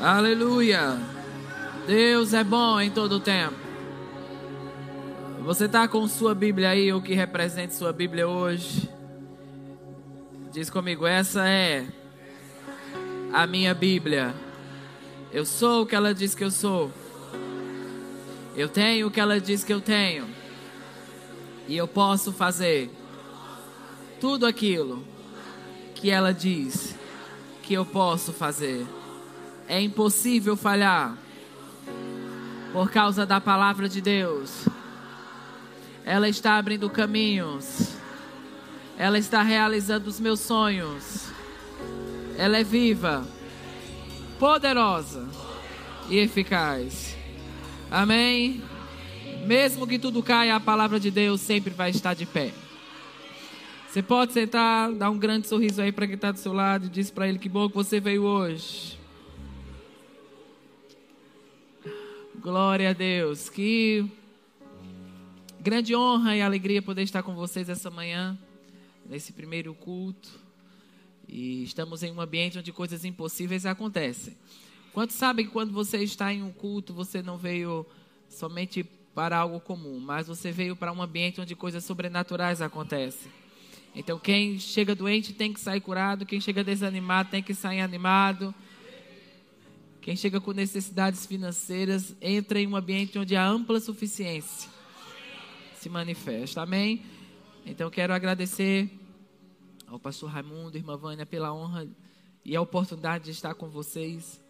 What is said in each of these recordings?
Aleluia. Deus é bom em todo o tempo. Você está com sua Bíblia aí, o que representa sua Bíblia hoje? Diz comigo, essa é a minha Bíblia. Eu sou o que ela diz que eu sou. Eu tenho o que ela diz que eu tenho. E eu posso fazer tudo aquilo que ela diz que eu posso fazer. É impossível falhar por causa da palavra de Deus. Ela está abrindo caminhos. Ela está realizando os meus sonhos. Ela é viva, poderosa e eficaz. Amém. Mesmo que tudo caia, a palavra de Deus sempre vai estar de pé. Você pode sentar, dar um grande sorriso aí para quem está do seu lado e diz para ele que bom que você veio hoje. Glória a Deus. Que grande honra e alegria poder estar com vocês essa manhã, nesse primeiro culto. E estamos em um ambiente onde coisas impossíveis acontecem. Quantos sabem que quando você está em um culto, você não veio somente para algo comum, mas você veio para um ambiente onde coisas sobrenaturais acontecem? Então, quem chega doente tem que sair curado, quem chega desanimado tem que sair animado. Quem chega com necessidades financeiras entra em um ambiente onde a ampla suficiência se manifesta. Amém? Então quero agradecer ao pastor Raimundo, irmã Vânia, pela honra e a oportunidade de estar com vocês.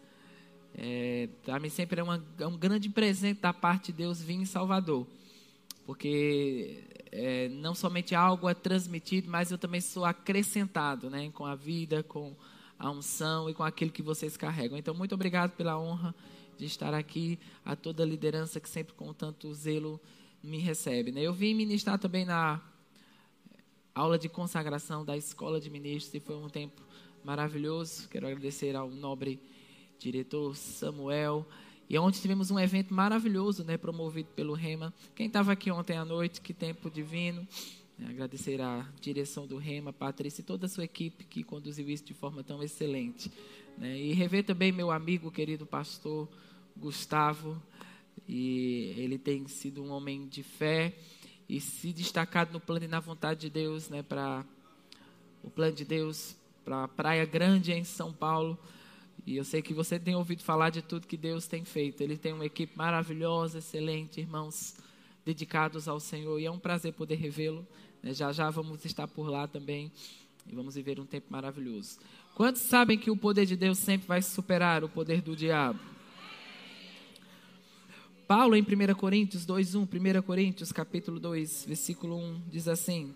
É, Para mim sempre é, uma, é, um grande presente da parte de Deus vir em Salvador. Porque é, não somente algo é transmitido, mas eu também sou acrescentado né, com a vida, com a unção e com aquilo que vocês carregam. Então, muito obrigado pela honra de estar aqui, a toda a liderança que sempre com tanto zelo me recebe. Né? Eu vim ministrar também na aula de consagração da Escola de Ministros e foi um tempo maravilhoso. Quero agradecer ao nobre diretor Samuel. E ontem tivemos um evento maravilhoso, né, promovido pelo Rema. Quem estava aqui ontem à noite, que tempo divino. Né, agradecer a direção do Rema, Patrícia e toda a sua equipe que conduziu isso de forma tão excelente. Né? E rever também meu amigo, querido pastor Gustavo. E ele tem sido um homem de fé e se destacado no plano e na vontade de Deus, né, para o plano de Deus para a Praia Grande em São Paulo. E eu sei que você tem ouvido falar de tudo que Deus tem feito. Ele tem uma equipe maravilhosa, excelente, irmãos dedicados ao Senhor. E é um prazer poder revê-lo. Né? Já já vamos estar por lá também e vamos viver um tempo maravilhoso. Quantos sabem que o poder de Deus sempre vai superar o poder do diabo? Paulo em 1 Coríntios 2:1, 1 Coríntios capítulo 2, versículo 1 diz assim: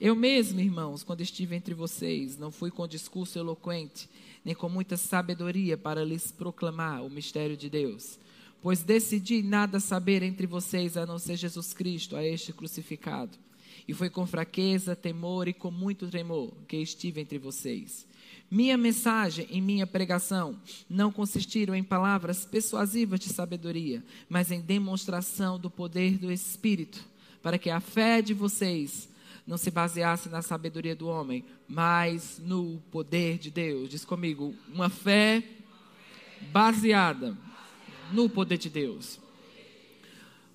Eu mesmo, irmãos, quando estive entre vocês, não fui com discurso eloquente, nem com muita sabedoria para lhes proclamar o mistério de Deus, pois decidi nada saber entre vocês a não ser Jesus Cristo, a este crucificado. E foi com fraqueza, temor e com muito tremor que estive entre vocês. Minha mensagem e minha pregação não consistiram em palavras persuasivas de sabedoria, mas em demonstração do poder do Espírito, para que a fé de vocês não se baseasse na sabedoria do homem, mas no poder de Deus. Diz comigo, uma fé baseada no poder de Deus.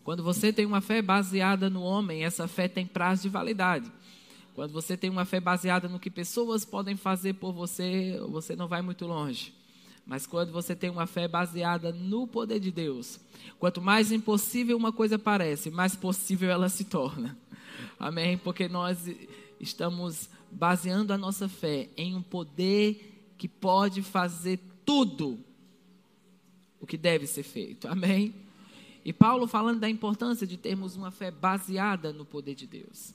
Quando você tem uma fé baseada no homem, essa fé tem prazo de validade. Quando você tem uma fé baseada no que pessoas podem fazer por você, você não vai muito longe. Mas quando você tem uma fé baseada no poder de Deus, quanto mais impossível uma coisa parece, mais possível ela se torna. Amém? Porque nós estamos baseando a nossa fé em um poder que pode fazer tudo o que deve ser feito. Amém? E Paulo falando da importância de termos uma fé baseada no poder de Deus.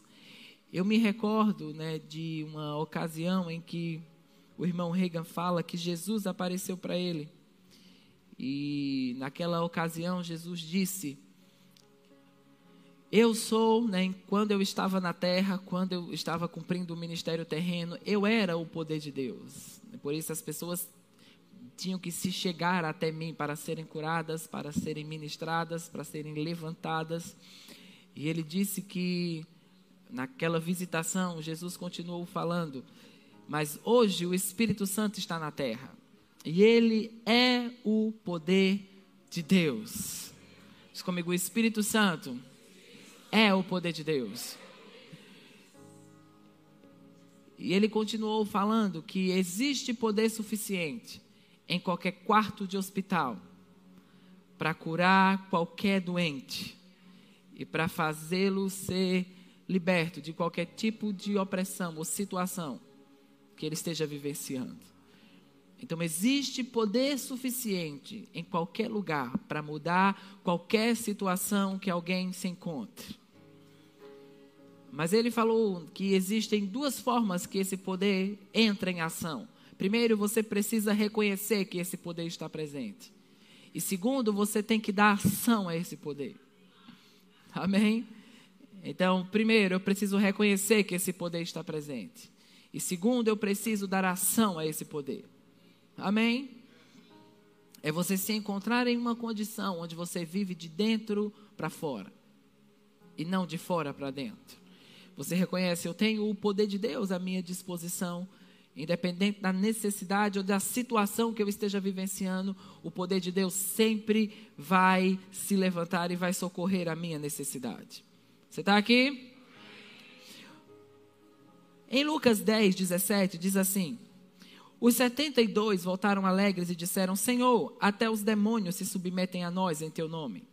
Eu me recordo né, de uma ocasião em que o irmão Reagan fala que Jesus apareceu para ele. E naquela ocasião Jesus disse: Eu sou, né, quando eu estava na terra, quando eu estava cumprindo o ministério terreno, eu era o poder de Deus. Por isso as pessoas tinham que se chegar até mim para serem curadas, para serem ministradas, para serem levantadas. E ele disse que naquela visitação, Jesus continuou falando: Mas hoje o Espírito Santo está na terra. E ele é o poder de Deus. Diz comigo, o Espírito Santo é o poder de Deus. E ele continuou falando que existe poder suficiente em qualquer quarto de hospital para curar qualquer doente e para fazê-lo ser liberto de qualquer tipo de opressão ou situação que ele esteja vivenciando. Então, existe poder suficiente em qualquer lugar para mudar qualquer situação que alguém se encontre. Mas ele falou que existem duas formas que esse poder entra em ação. Primeiro, você precisa reconhecer que esse poder está presente. E segundo, você tem que dar ação a esse poder. Amém? Então, primeiro, eu preciso reconhecer que esse poder está presente. E segundo, eu preciso dar ação a esse poder. Amém? É você se encontrar em uma condição onde você vive de dentro para fora e não de fora para dentro. Você reconhece, eu tenho o poder de Deus à minha disposição, independente da necessidade ou da situação que eu esteja vivenciando, o poder de Deus sempre vai se levantar e vai socorrer a minha necessidade. Você está aqui? Em Lucas 10, 17, diz assim: Os setenta e dois voltaram alegres e disseram: Senhor, até os demônios se submetem a nós em teu nome.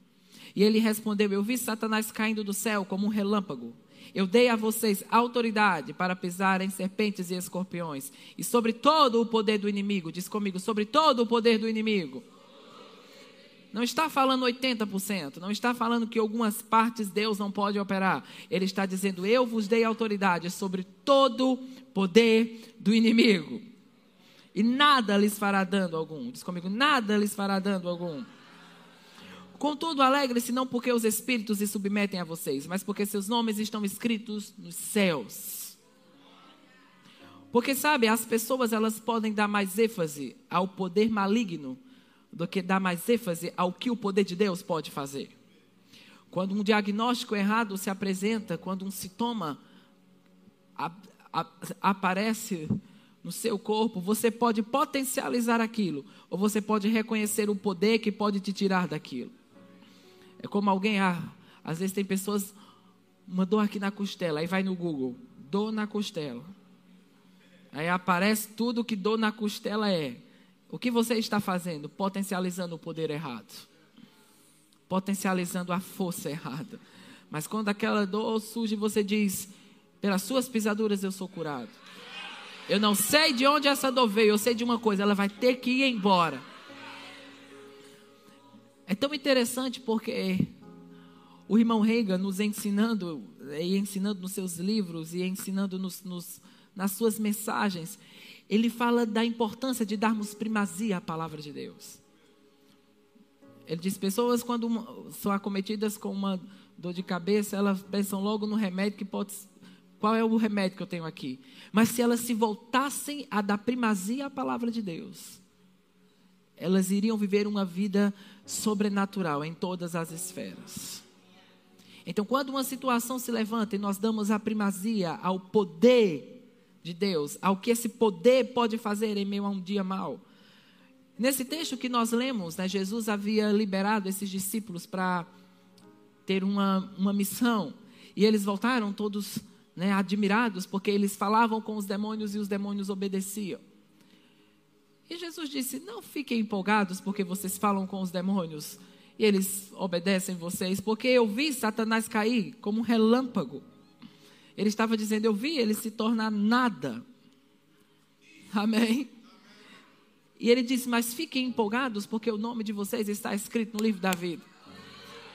E ele respondeu: Eu vi Satanás caindo do céu como um relâmpago. Eu dei a vocês autoridade para pisar em serpentes e escorpiões e sobre todo o poder do inimigo. Diz comigo, sobre todo o poder do inimigo. Não está falando 80%, não está falando que algumas partes Deus não pode operar. Ele está dizendo: Eu vos dei autoridade sobre todo o poder do inimigo. E nada lhes fará dano algum. Diz comigo: Nada lhes fará dano algum. Contudo, alegre-se não porque os espíritos se submetem a vocês, mas porque seus nomes estão escritos nos céus. Porque sabe, as pessoas elas podem dar mais ênfase ao poder maligno do que dar mais ênfase ao que o poder de Deus pode fazer. Quando um diagnóstico errado se apresenta, quando um sintoma a, a, aparece no seu corpo, você pode potencializar aquilo, ou você pode reconhecer o poder que pode te tirar daquilo. É como alguém, ah, às vezes tem pessoas, uma dor aqui na costela, aí vai no Google, dor na costela. Aí aparece tudo que dor na costela é. O que você está fazendo? Potencializando o poder errado. Potencializando a força errada. Mas quando aquela dor surge, você diz: pelas suas pisaduras eu sou curado. Eu não sei de onde essa dor veio, eu sei de uma coisa, ela vai ter que ir embora. É tão interessante porque o irmão Reagan nos ensinando, e ensinando nos seus livros, e ensinando nos, nos, nas suas mensagens, ele fala da importância de darmos primazia à palavra de Deus. Ele diz: pessoas, quando são acometidas com uma dor de cabeça, elas pensam logo no remédio que pode. Qual é o remédio que eu tenho aqui? Mas se elas se voltassem a dar primazia à palavra de Deus, elas iriam viver uma vida sobrenatural em todas as esferas. Então, quando uma situação se levanta e nós damos a primazia ao poder de Deus, ao que esse poder pode fazer em meio a um dia mau. Nesse texto que nós lemos, né, Jesus havia liberado esses discípulos para ter uma, uma missão. E eles voltaram todos né, admirados, porque eles falavam com os demônios e os demônios obedeciam. E Jesus disse: Não fiquem empolgados porque vocês falam com os demônios e eles obedecem vocês, porque eu vi Satanás cair como um relâmpago. Ele estava dizendo: Eu vi ele se tornar nada. Amém? E ele disse: Mas fiquem empolgados, porque o nome de vocês está escrito no livro da vida.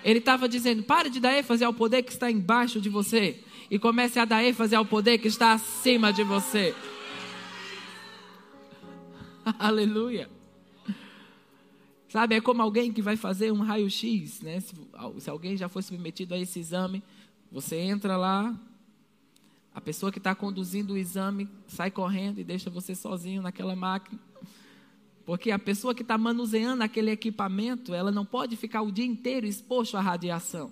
Ele estava dizendo: Pare de dar ênfase ao poder que está embaixo de você. E comece a dar ênfase ao poder que está acima de você. Aleluia. Sabe, é como alguém que vai fazer um raio-x, né? Se, se alguém já foi submetido a esse exame, você entra lá, a pessoa que está conduzindo o exame sai correndo e deixa você sozinho naquela máquina. Porque a pessoa que está manuseando aquele equipamento, ela não pode ficar o dia inteiro exposto à radiação.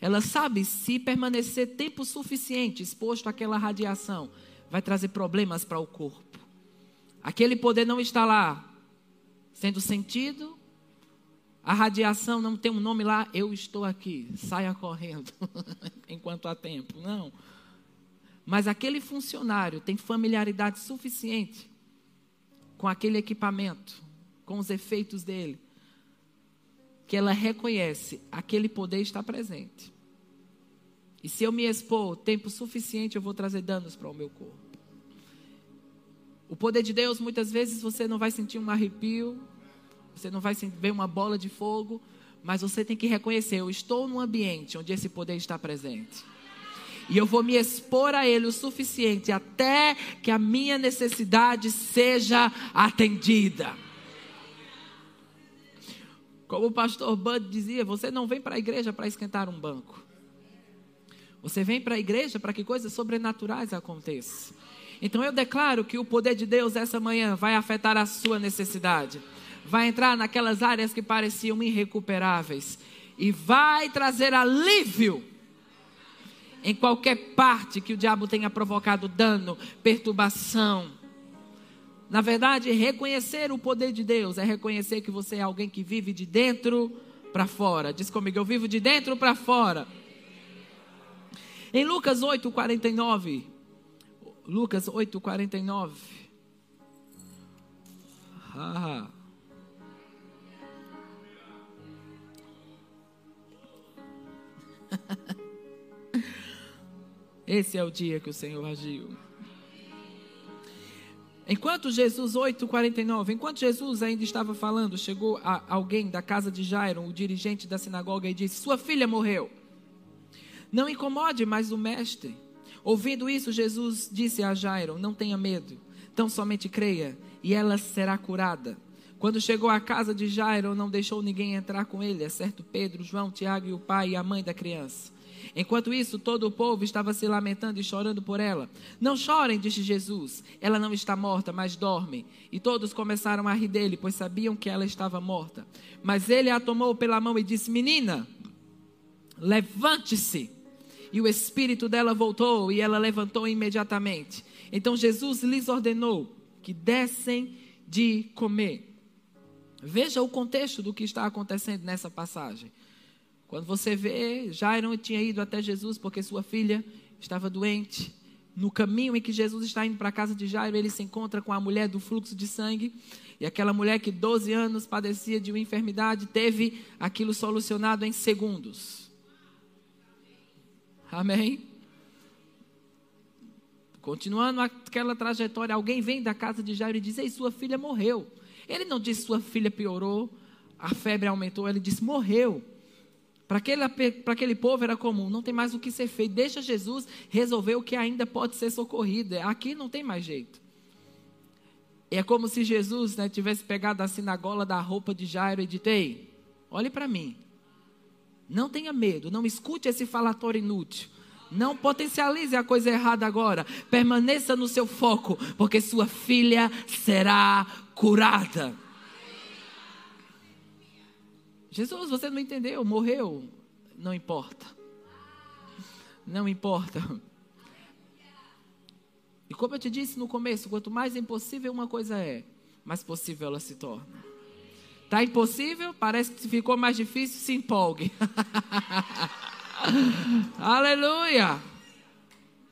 Ela sabe se permanecer tempo suficiente exposto àquela radiação, vai trazer problemas para o corpo. Aquele poder não está lá sendo sentido, a radiação não tem um nome lá, eu estou aqui, saia correndo, enquanto há tempo. Não. Mas aquele funcionário tem familiaridade suficiente com aquele equipamento, com os efeitos dele, que ela reconhece aquele poder está presente. E se eu me expor tempo suficiente, eu vou trazer danos para o meu corpo. O poder de Deus, muitas vezes você não vai sentir um arrepio, você não vai ver uma bola de fogo, mas você tem que reconhecer: eu estou num ambiente onde esse poder está presente. E eu vou me expor a ele o suficiente até que a minha necessidade seja atendida. Como o pastor Bud dizia, você não vem para a igreja para esquentar um banco. Você vem para a igreja para que coisas sobrenaturais aconteçam. Então eu declaro que o poder de Deus essa manhã vai afetar a sua necessidade. Vai entrar naquelas áreas que pareciam irrecuperáveis e vai trazer alívio em qualquer parte que o diabo tenha provocado dano, perturbação. Na verdade, reconhecer o poder de Deus é reconhecer que você é alguém que vive de dentro para fora. Diz comigo, eu vivo de dentro para fora. Em Lucas 8, 49. Lucas 8, 49. Ah. Esse é o dia que o Senhor agiu. Enquanto Jesus, 8,49, enquanto Jesus ainda estava falando, chegou alguém da casa de Jairo, o dirigente da sinagoga, e disse: Sua filha morreu. Não incomode mais o mestre. Ouvindo isso, Jesus disse a Jairo: Não tenha medo, tão somente creia, e ela será curada. Quando chegou à casa de Jairo, não deixou ninguém entrar com ele, exceto Pedro, João, Tiago e o pai e a mãe da criança. Enquanto isso, todo o povo estava se lamentando e chorando por ela. Não chorem, disse Jesus. Ela não está morta, mas dorme. E todos começaram a rir dele, pois sabiam que ela estava morta. Mas ele a tomou pela mão e disse: Menina, levante-se. E o espírito dela voltou e ela levantou imediatamente. Então Jesus lhes ordenou que dessem de comer. Veja o contexto do que está acontecendo nessa passagem. Quando você vê, Jairo tinha ido até Jesus porque sua filha estava doente. No caminho em que Jesus está indo para a casa de Jairo, ele se encontra com a mulher do fluxo de sangue. E aquela mulher que 12 anos padecia de uma enfermidade, teve aquilo solucionado em segundos. Amém? Continuando aquela trajetória, alguém vem da casa de Jairo e diz: Ei, sua filha morreu. Ele não disse sua filha piorou, a febre aumentou, ele disse morreu. Para aquele, para aquele povo era comum, não tem mais o que ser feito. Deixa Jesus resolver o que ainda pode ser socorrido. Aqui não tem mais jeito. É como se Jesus né, tivesse pegado a sinagola da roupa de Jairo e dito: Ei, olhe para mim. Não tenha medo, não escute esse falatório inútil. Não potencialize a coisa errada agora. Permaneça no seu foco, porque sua filha será curada. Jesus, você não entendeu, morreu. Não importa. Não importa. E como eu te disse no começo, quanto mais impossível uma coisa é, mais possível ela se torna. Tá impossível? Parece que ficou mais difícil, se empolgue. Aleluia!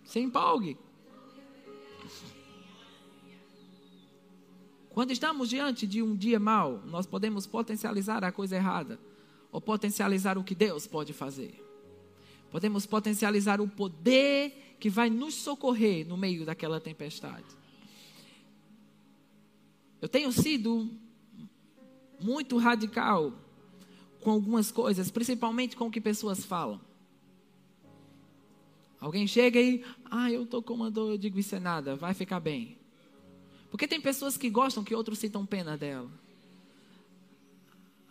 Se empolgue. Quando estamos diante de um dia mau, nós podemos potencializar a coisa errada ou potencializar o que Deus pode fazer. Podemos potencializar o poder que vai nos socorrer no meio daquela tempestade. Eu tenho sido muito radical com algumas coisas, principalmente com o que pessoas falam. Alguém chega e, ah, eu estou com uma dor, eu digo, isso é nada, vai ficar bem. Porque tem pessoas que gostam que outros sintam pena dela.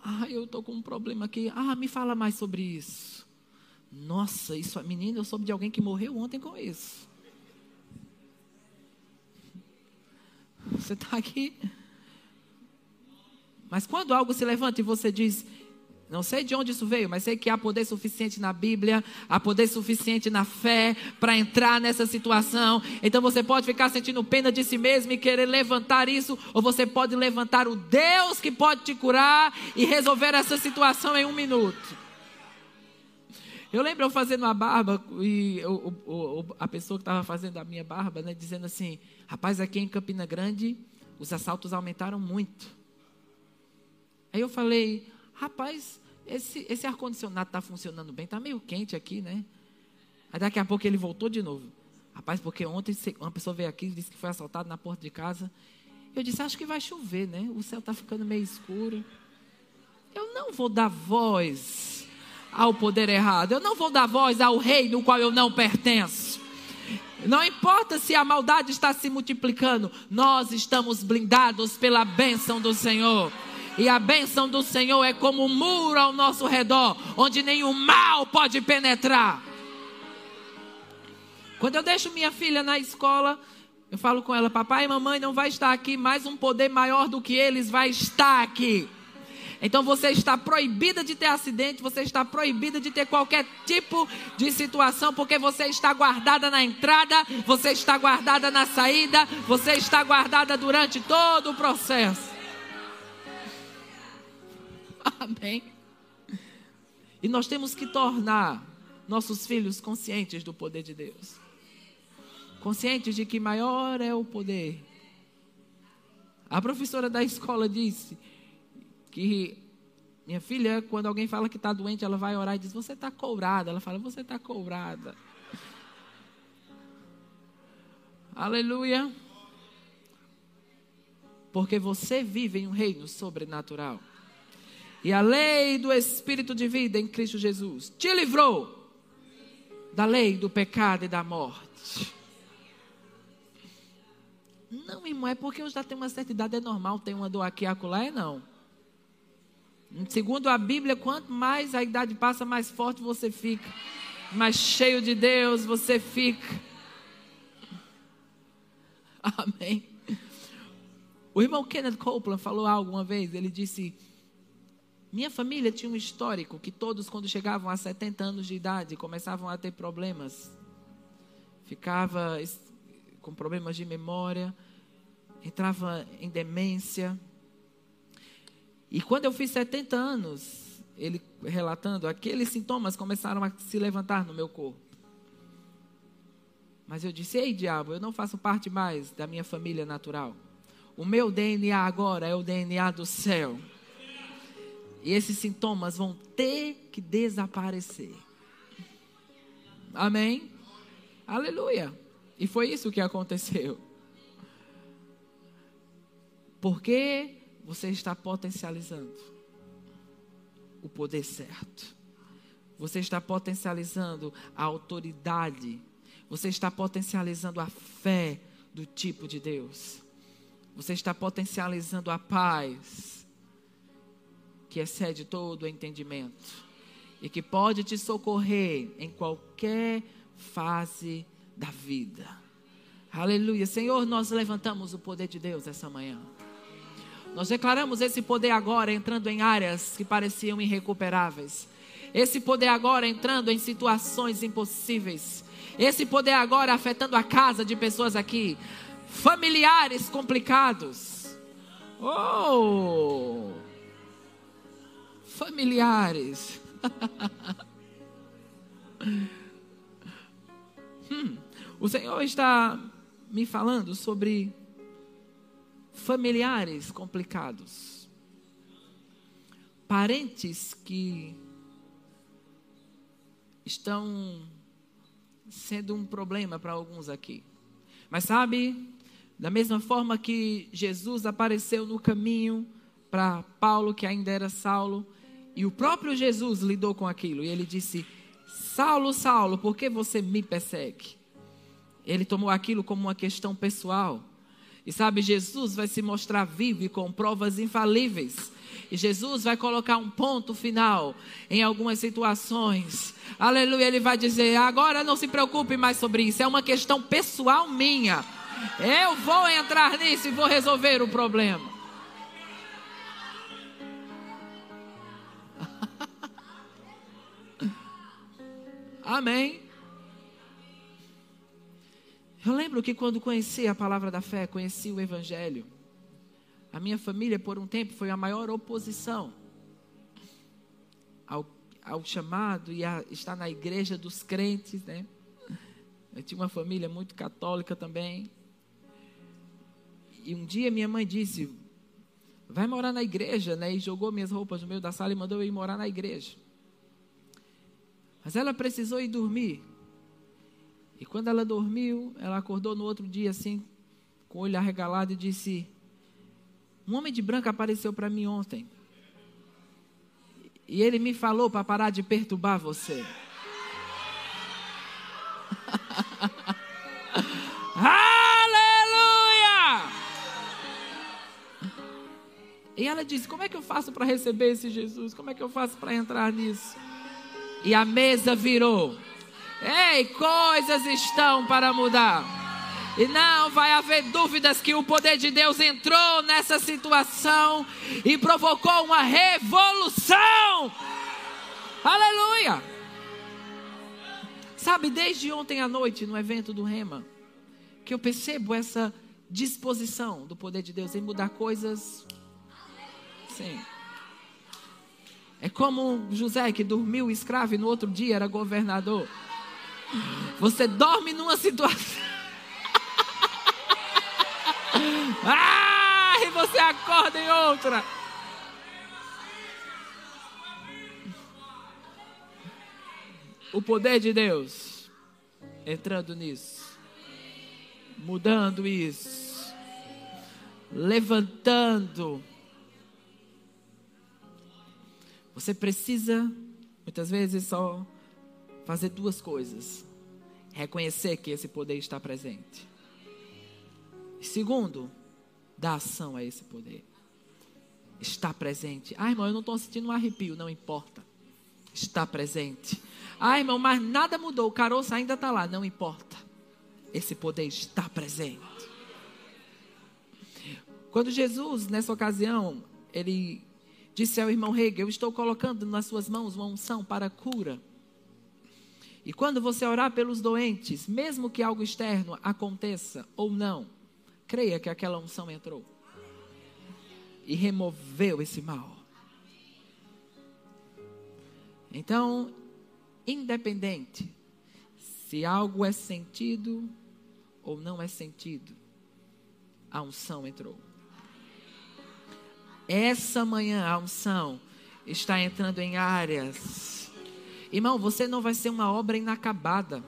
Ah, eu estou com um problema aqui. Ah, me fala mais sobre isso. Nossa, isso, menina, eu soube de alguém que morreu ontem com isso. Você está aqui. Mas quando algo se levanta e você diz, Não sei de onde isso veio, mas sei que há poder suficiente na Bíblia, há poder suficiente na fé para entrar nessa situação. Então você pode ficar sentindo pena de si mesmo e querer levantar isso, ou você pode levantar o Deus que pode te curar e resolver essa situação em um minuto. Eu lembro eu fazendo uma barba e eu, a pessoa que estava fazendo a minha barba, né, dizendo assim: rapaz, aqui em Campina Grande os assaltos aumentaram muito. Aí eu falei: rapaz, esse, esse ar-condicionado está funcionando bem, está meio quente aqui, né? Aí daqui a pouco ele voltou de novo. Rapaz, porque ontem uma pessoa veio aqui e disse que foi assaltado na porta de casa. Eu disse: acho que vai chover, né? O céu está ficando meio escuro. Eu não vou dar voz ao poder errado. Eu não vou dar voz ao rei no qual eu não pertenço. Não importa se a maldade está se multiplicando, nós estamos blindados pela bênção do Senhor. E a bênção do Senhor é como um muro ao nosso redor, onde nenhum mal pode penetrar. Quando eu deixo minha filha na escola, eu falo com ela: Papai e mamãe não vai estar aqui, mas um poder maior do que eles vai estar aqui. Então você está proibida de ter acidente, você está proibida de ter qualquer tipo de situação, porque você está guardada na entrada, você está guardada na saída, você está guardada durante todo o processo. Amém. E nós temos que tornar nossos filhos conscientes do poder de Deus. Conscientes de que maior é o poder. A professora da escola disse: que minha filha, quando alguém fala que está doente, ela vai orar e diz: Você está courada. Ela fala: Você está courada. Aleluia. Porque você vive em um reino sobrenatural. E a lei do Espírito de vida em Cristo Jesus te livrou da lei do pecado e da morte. Não, irmão, é porque eu já tenho uma certa idade, é normal ter uma dor aqui e acolá, é não. Segundo a Bíblia, quanto mais a idade passa, mais forte você fica. Mais cheio de Deus você fica. Amém. O irmão Kenneth Copeland falou algo uma vez. Ele disse: Minha família tinha um histórico que todos, quando chegavam a 70 anos de idade, começavam a ter problemas. Ficava com problemas de memória, entrava em demência. E quando eu fiz 70 anos, ele relatando, aqueles sintomas começaram a se levantar no meu corpo. Mas eu disse: Ei, diabo, eu não faço parte mais da minha família natural. O meu DNA agora é o DNA do céu. E esses sintomas vão ter que desaparecer. Amém? Aleluia. E foi isso que aconteceu. Porque você está potencializando o poder certo. Você está potencializando a autoridade. Você está potencializando a fé do tipo de Deus. Você está potencializando a paz que excede todo o entendimento e que pode te socorrer em qualquer fase da vida. Aleluia. Senhor, nós levantamos o poder de Deus essa manhã. Nós declaramos esse poder agora entrando em áreas que pareciam irrecuperáveis. Esse poder agora entrando em situações impossíveis. Esse poder agora afetando a casa de pessoas aqui. Familiares complicados. Oh! Familiares. hum, o Senhor está me falando sobre familiares complicados, parentes que estão sendo um problema para alguns aqui. Mas sabe, da mesma forma que Jesus apareceu no caminho para Paulo, que ainda era Saulo, e o próprio Jesus lidou com aquilo, e ele disse: Saulo, Saulo, por que você me persegue? Ele tomou aquilo como uma questão pessoal. E sabe, Jesus vai se mostrar vivo e com provas infalíveis. E Jesus vai colocar um ponto final em algumas situações. Aleluia, ele vai dizer: agora não se preocupe mais sobre isso, é uma questão pessoal minha. Eu vou entrar nisso e vou resolver o problema. Amém. Eu lembro que quando conheci a palavra da fé, conheci o Evangelho, a minha família, por um tempo, foi a maior oposição ao, ao chamado e a estar na igreja dos crentes, né? Eu tinha uma família muito católica também. E um dia minha mãe disse: Vai morar na igreja, né? E jogou minhas roupas no meio da sala e mandou eu ir morar na igreja. Mas ela precisou ir dormir. E quando ela dormiu, ela acordou no outro dia assim, com o olho arregalado e disse: Um homem de branco apareceu para mim ontem. E ele me falou para parar de perturbar você. Aleluia! E ela disse: Como é que eu faço para receber esse Jesus? Como é que eu faço para entrar nisso? E a mesa virou. Ei, coisas estão para mudar. E não vai haver dúvidas que o poder de Deus entrou nessa situação e provocou uma revolução. Aleluia! Sabe, desde ontem à noite, no evento do Rema, que eu percebo essa disposição do poder de Deus em mudar coisas. Sim. É como José que dormiu escravo e no outro dia era governador. Você dorme numa situação. ah, e você acorda em outra. O poder de Deus entrando nisso, mudando isso, levantando. Você precisa, muitas vezes, só fazer duas coisas: reconhecer que esse poder está presente. Segundo, dar ação a esse poder. Está presente. Ah, irmão, eu não estou sentindo um arrepio. Não importa. Está presente. Ah, irmão, mas nada mudou. O caroço ainda está lá. Não importa. Esse poder está presente. Quando Jesus, nessa ocasião, ele disse ao irmão Hegel: Eu estou colocando nas suas mãos uma unção para cura. E quando você orar pelos doentes, mesmo que algo externo aconteça ou não, creia que aquela unção entrou e removeu esse mal. Então, independente se algo é sentido ou não é sentido, a unção entrou. Essa manhã a unção está entrando em áreas Irmão, você não vai ser uma obra inacabada.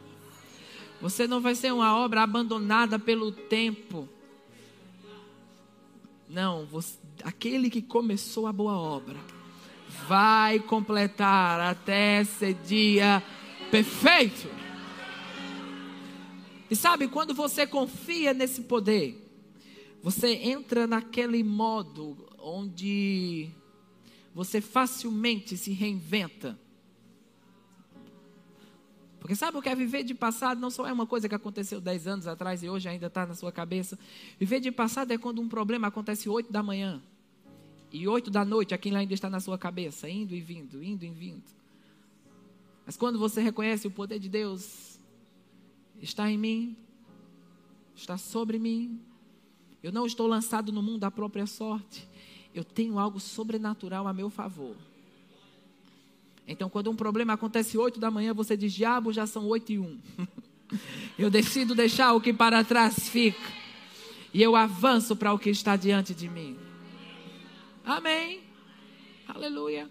Você não vai ser uma obra abandonada pelo tempo. Não, você, aquele que começou a boa obra vai completar até esse dia perfeito. E sabe, quando você confia nesse poder, você entra naquele modo onde você facilmente se reinventa. Porque sabe o que é viver de passado? Não só é uma coisa que aconteceu 10 anos atrás e hoje ainda está na sua cabeça. Viver de passado é quando um problema acontece 8 da manhã. E 8 da noite aquilo ainda está na sua cabeça, indo e vindo, indo e vindo. Mas quando você reconhece o poder de Deus, está em mim, está sobre mim. Eu não estou lançado no mundo da própria sorte. Eu tenho algo sobrenatural a meu favor. Então, quando um problema acontece 8 da manhã, você diz: Diabo, já são 8 e 1. eu decido deixar o que para trás fica. E eu avanço para o que está diante de mim. Amém. Aleluia.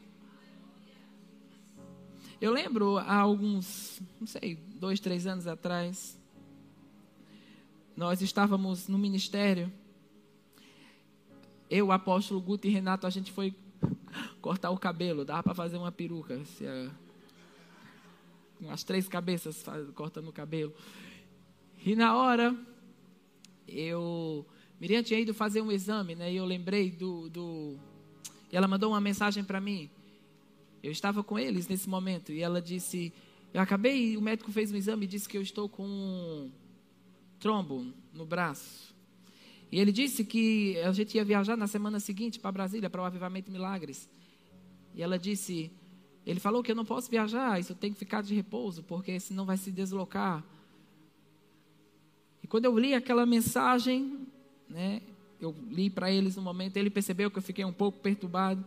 Eu lembro há alguns, não sei, dois, três anos atrás, nós estávamos no ministério. Eu, o apóstolo Guto e Renato, a gente foi cortar o cabelo, dava para fazer uma peruca. Se, umas três cabeças cortando o cabelo. E na hora, eu. Miriam tinha ido fazer um exame, né? E eu lembrei do. do e ela mandou uma mensagem para mim. Eu estava com eles nesse momento. E ela disse: Eu acabei, o médico fez um exame e disse que eu estou com um trombo no braço. E ele disse que a gente ia viajar na semana seguinte para Brasília, para o Avivamento Milagres. E ela disse: Ele falou que eu não posso viajar, isso tem que ficar de repouso, porque senão vai se deslocar. E quando eu li aquela mensagem, né, eu li para eles no momento, ele percebeu que eu fiquei um pouco perturbado.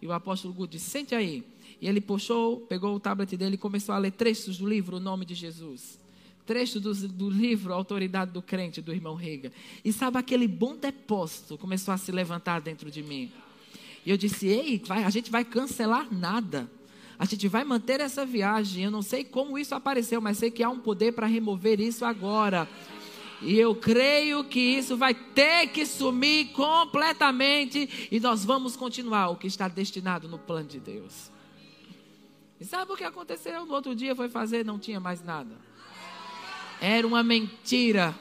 E o apóstolo Guto disse: Sente aí. E ele puxou, pegou o tablet dele e começou a ler trechos do livro O Nome de Jesus. Trecho do, do livro Autoridade do Crente, do irmão Rega. E sabe, aquele bom depósito começou a se levantar dentro de mim. E eu disse: Ei, vai, a gente vai cancelar nada. A gente vai manter essa viagem. Eu não sei como isso apareceu, mas sei que há um poder para remover isso agora. E eu creio que isso vai ter que sumir completamente e nós vamos continuar o que está destinado no plano de Deus. E sabe o que aconteceu? No outro dia foi fazer, não tinha mais nada. Era uma mentira.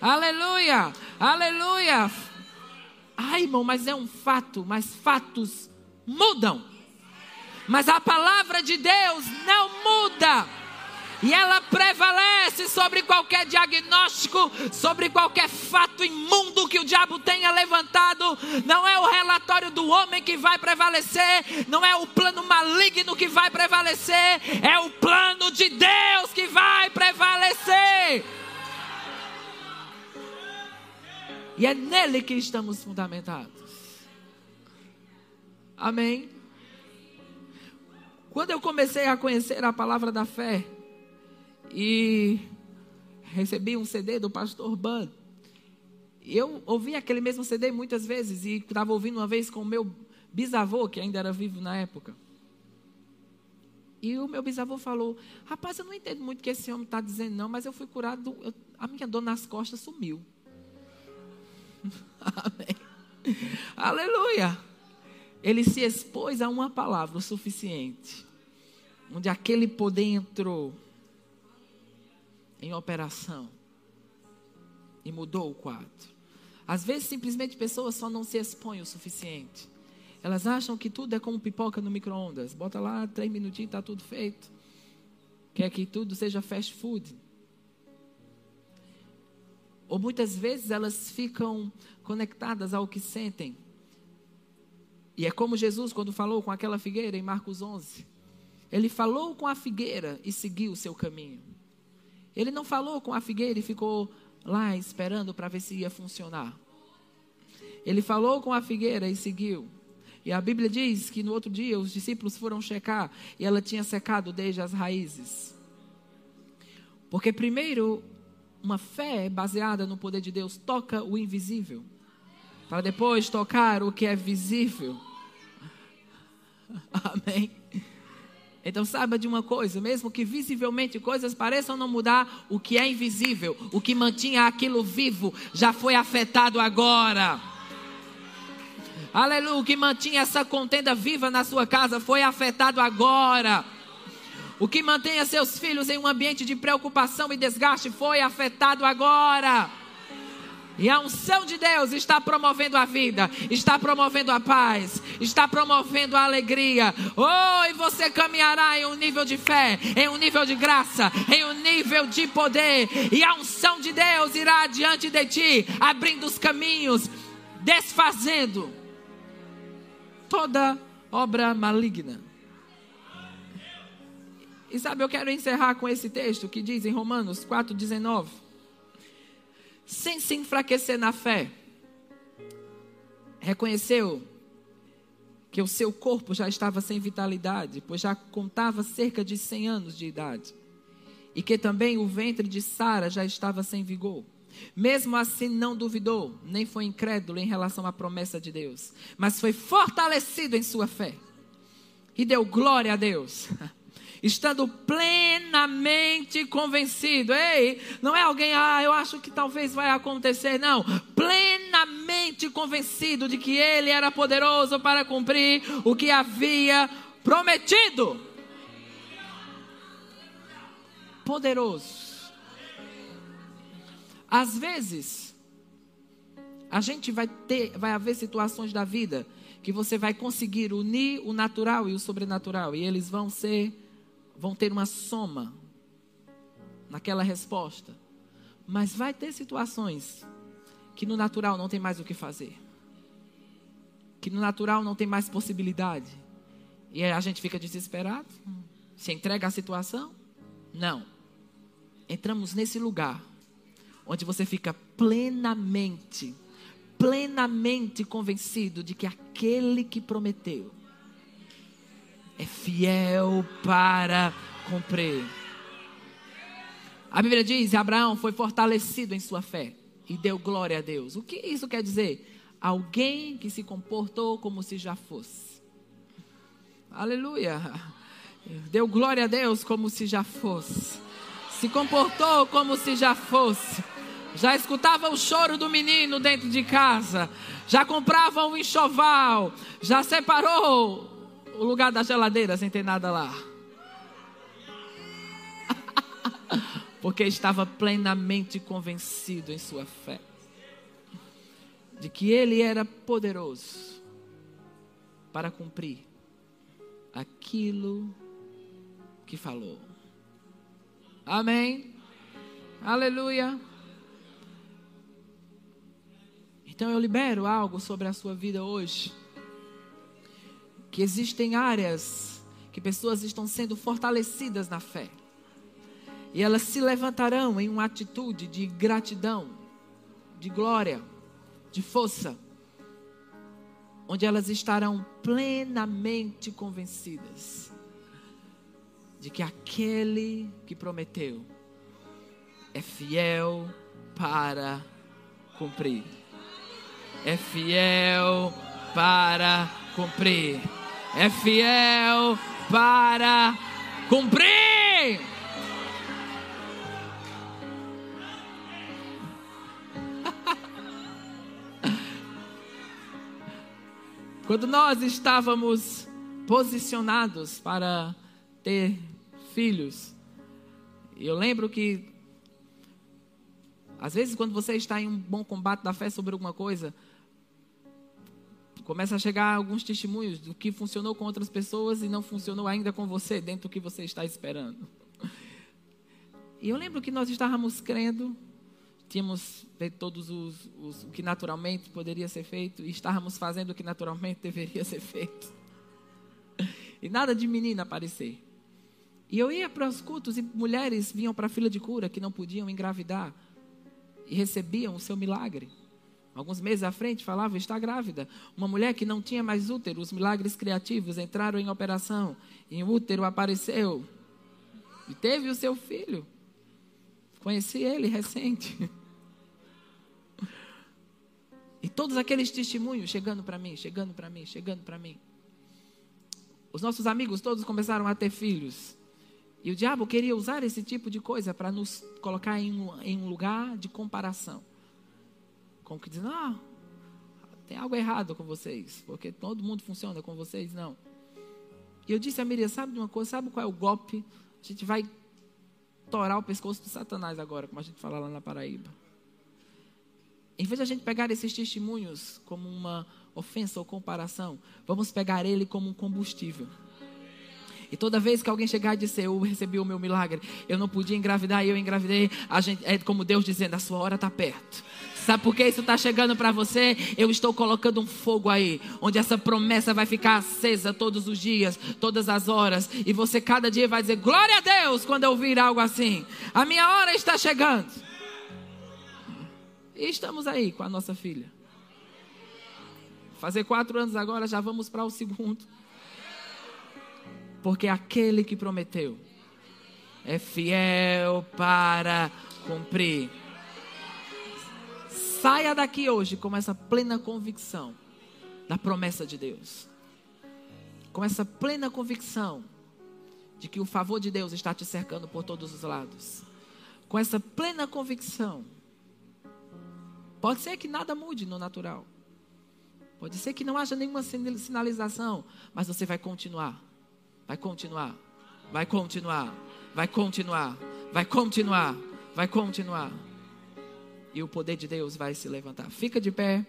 Aleluia! Aleluia! Ai, irmão, mas é um fato, mas fatos mudam. Mas a palavra de Deus não muda. E ela prevalece sobre qualquer diagnóstico, sobre qualquer fato imundo que o diabo tenha levantado. Não é o relatório do homem que vai prevalecer, não é o plano maligno que vai prevalecer, é o plano de Deus que vai prevalecer. E é nele que estamos fundamentados. Amém? Quando eu comecei a conhecer a palavra da fé, e recebi um CD do pastor Ban. Eu ouvi aquele mesmo CD muitas vezes e estava ouvindo uma vez com o meu bisavô, que ainda era vivo na época. E o meu bisavô falou: Rapaz, eu não entendo muito o que esse homem está dizendo, não, mas eu fui curado, eu, a minha dor nas costas sumiu. Amém. Aleluia. Ele se expôs a uma palavra o suficiente, onde aquele poder entrou em operação. E mudou o quadro. Às vezes, simplesmente, pessoas só não se expõem o suficiente. Elas acham que tudo é como pipoca no micro-ondas. Bota lá, três minutinhos, está tudo feito. Quer que tudo seja fast food. Ou muitas vezes elas ficam conectadas ao que sentem. E é como Jesus, quando falou com aquela figueira em Marcos 11. Ele falou com a figueira e seguiu o seu caminho. Ele não falou com a figueira e ficou lá esperando para ver se ia funcionar. Ele falou com a figueira e seguiu. E a Bíblia diz que no outro dia os discípulos foram checar e ela tinha secado desde as raízes. Porque primeiro, uma fé baseada no poder de Deus toca o invisível, para depois tocar o que é visível. Amém. Então saiba de uma coisa, mesmo que visivelmente coisas pareçam não mudar, o que é invisível, o que mantinha aquilo vivo, já foi afetado agora. Aleluia, o que mantinha essa contenda viva na sua casa foi afetado agora. O que mantenha seus filhos em um ambiente de preocupação e desgaste foi afetado agora. E a unção de Deus está promovendo a vida, está promovendo a paz, está promovendo a alegria. Oh, e você caminhará em um nível de fé, em um nível de graça, em um nível de poder. E a unção de Deus irá diante de ti, abrindo os caminhos, desfazendo toda obra maligna. E sabe, eu quero encerrar com esse texto que diz em Romanos 4,19 sem se enfraquecer na fé, reconheceu que o seu corpo já estava sem vitalidade, pois já contava cerca de 100 anos de idade, e que também o ventre de Sara já estava sem vigor. Mesmo assim, não duvidou, nem foi incrédulo em relação à promessa de Deus, mas foi fortalecido em sua fé e deu glória a Deus. estando plenamente convencido. Ei, não é alguém, ah, eu acho que talvez vai acontecer. Não, plenamente convencido de que ele era poderoso para cumprir o que havia prometido. Poderoso. Às vezes, a gente vai ter, vai haver situações da vida que você vai conseguir unir o natural e o sobrenatural, e eles vão ser vão ter uma soma naquela resposta. Mas vai ter situações que no natural não tem mais o que fazer. Que no natural não tem mais possibilidade. E a gente fica desesperado? Se entrega à situação? Não. Entramos nesse lugar onde você fica plenamente, plenamente convencido de que aquele que prometeu é fiel para cumprir. A Bíblia diz: Abraão foi fortalecido em sua fé e deu glória a Deus. O que isso quer dizer? Alguém que se comportou como se já fosse. Aleluia. Deu glória a Deus como se já fosse. Se comportou como se já fosse. Já escutava o choro do menino dentro de casa. Já comprava um enxoval. Já separou o lugar da geladeira sem ter nada lá. Porque estava plenamente convencido em sua fé de que ele era poderoso para cumprir aquilo que falou. Amém? Aleluia. Então eu libero algo sobre a sua vida hoje. Que existem áreas que pessoas estão sendo fortalecidas na fé. E elas se levantarão em uma atitude de gratidão, de glória, de força, onde elas estarão plenamente convencidas de que aquele que prometeu é fiel para cumprir. É fiel para cumprir. É fiel para cumprir. Quando nós estávamos posicionados para ter filhos, eu lembro que às vezes quando você está em um bom combate da fé sobre alguma coisa, começa a chegar alguns testemunhos do que funcionou com outras pessoas e não funcionou ainda com você dentro do que você está esperando. E eu lembro que nós estávamos crendo tínhamos feito todos os, os, o que naturalmente poderia ser feito e estávamos fazendo o que naturalmente deveria ser feito. E nada de menina aparecer. E eu ia para os cultos e mulheres vinham para a fila de cura que não podiam engravidar e recebiam o seu milagre. Alguns meses à frente falava, está grávida. Uma mulher que não tinha mais útero, os milagres criativos entraram em operação e o útero apareceu. E teve o seu filho. Conheci ele recente. E todos aqueles testemunhos chegando para mim, chegando para mim, chegando para mim. Os nossos amigos todos começaram a ter filhos. E o diabo queria usar esse tipo de coisa para nos colocar em um, em um, lugar de comparação. Como que dizendo, ah, tem algo errado com vocês, porque todo mundo funciona com vocês, não. E eu disse a Miriam, sabe de uma coisa, sabe qual é o golpe? A gente vai torar o pescoço do Satanás agora, como a gente fala lá na Paraíba. Em vez de a gente pegar esses testemunhos como uma ofensa ou comparação, vamos pegar ele como um combustível. E toda vez que alguém chegar e dizer, eu recebi o meu milagre, eu não podia engravidar e eu engravidei, a gente, é como Deus dizendo, a sua hora está perto. Sabe por que isso está chegando para você? Eu estou colocando um fogo aí, onde essa promessa vai ficar acesa todos os dias, todas as horas, e você cada dia vai dizer, glória a Deus, quando eu ouvir algo assim. A minha hora está chegando. E estamos aí com a nossa filha. Fazer quatro anos agora, já vamos para o segundo. Porque aquele que prometeu é fiel para cumprir. Saia daqui hoje com essa plena convicção da promessa de Deus. Com essa plena convicção de que o favor de Deus está te cercando por todos os lados. Com essa plena convicção. Pode ser que nada mude no natural. Pode ser que não haja nenhuma sinalização, mas você vai continuar Vai continuar. Vai continuar. Vai continuar. Vai continuar. Vai continuar. E o poder de Deus vai se levantar. Fica de pé.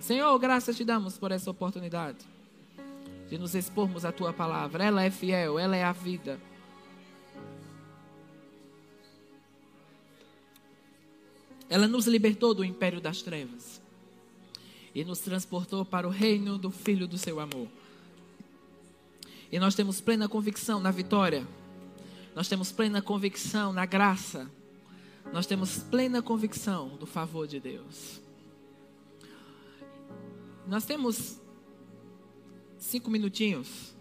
Senhor, graças te damos por essa oportunidade de nos expormos a tua palavra. Ela é fiel, ela é a vida. Ela nos libertou do império das trevas e nos transportou para o reino do Filho do seu amor. E nós temos plena convicção na vitória. Nós temos plena convicção na graça. Nós temos plena convicção do favor de Deus. Nós temos cinco minutinhos.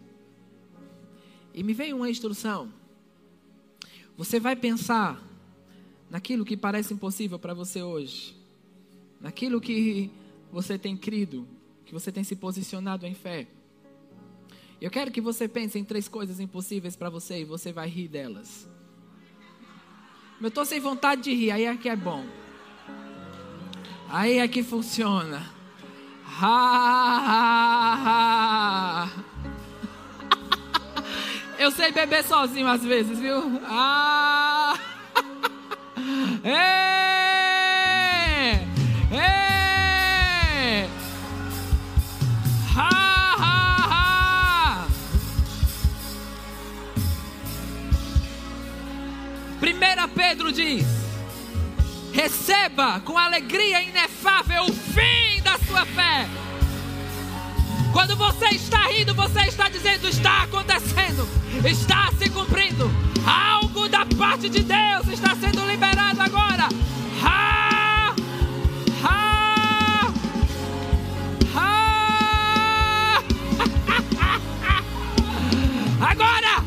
E me veio uma instrução. Você vai pensar naquilo que parece impossível para você hoje. Naquilo que você tem crido, que você tem se posicionado em fé. Eu quero que você pense em três coisas impossíveis para você e você vai rir delas. Eu estou sem vontade de rir, aí é que é bom. Aí é que funciona. Ha, ha, ha. Eu sei beber sozinho às vezes, viu? Ah! Ei! Pedro diz: receba com alegria inefável o fim da sua fé. Quando você está rindo, você está dizendo: está acontecendo, está se cumprindo. Algo da parte de Deus está sendo liberado agora. Ha! Ha! Ha! Agora!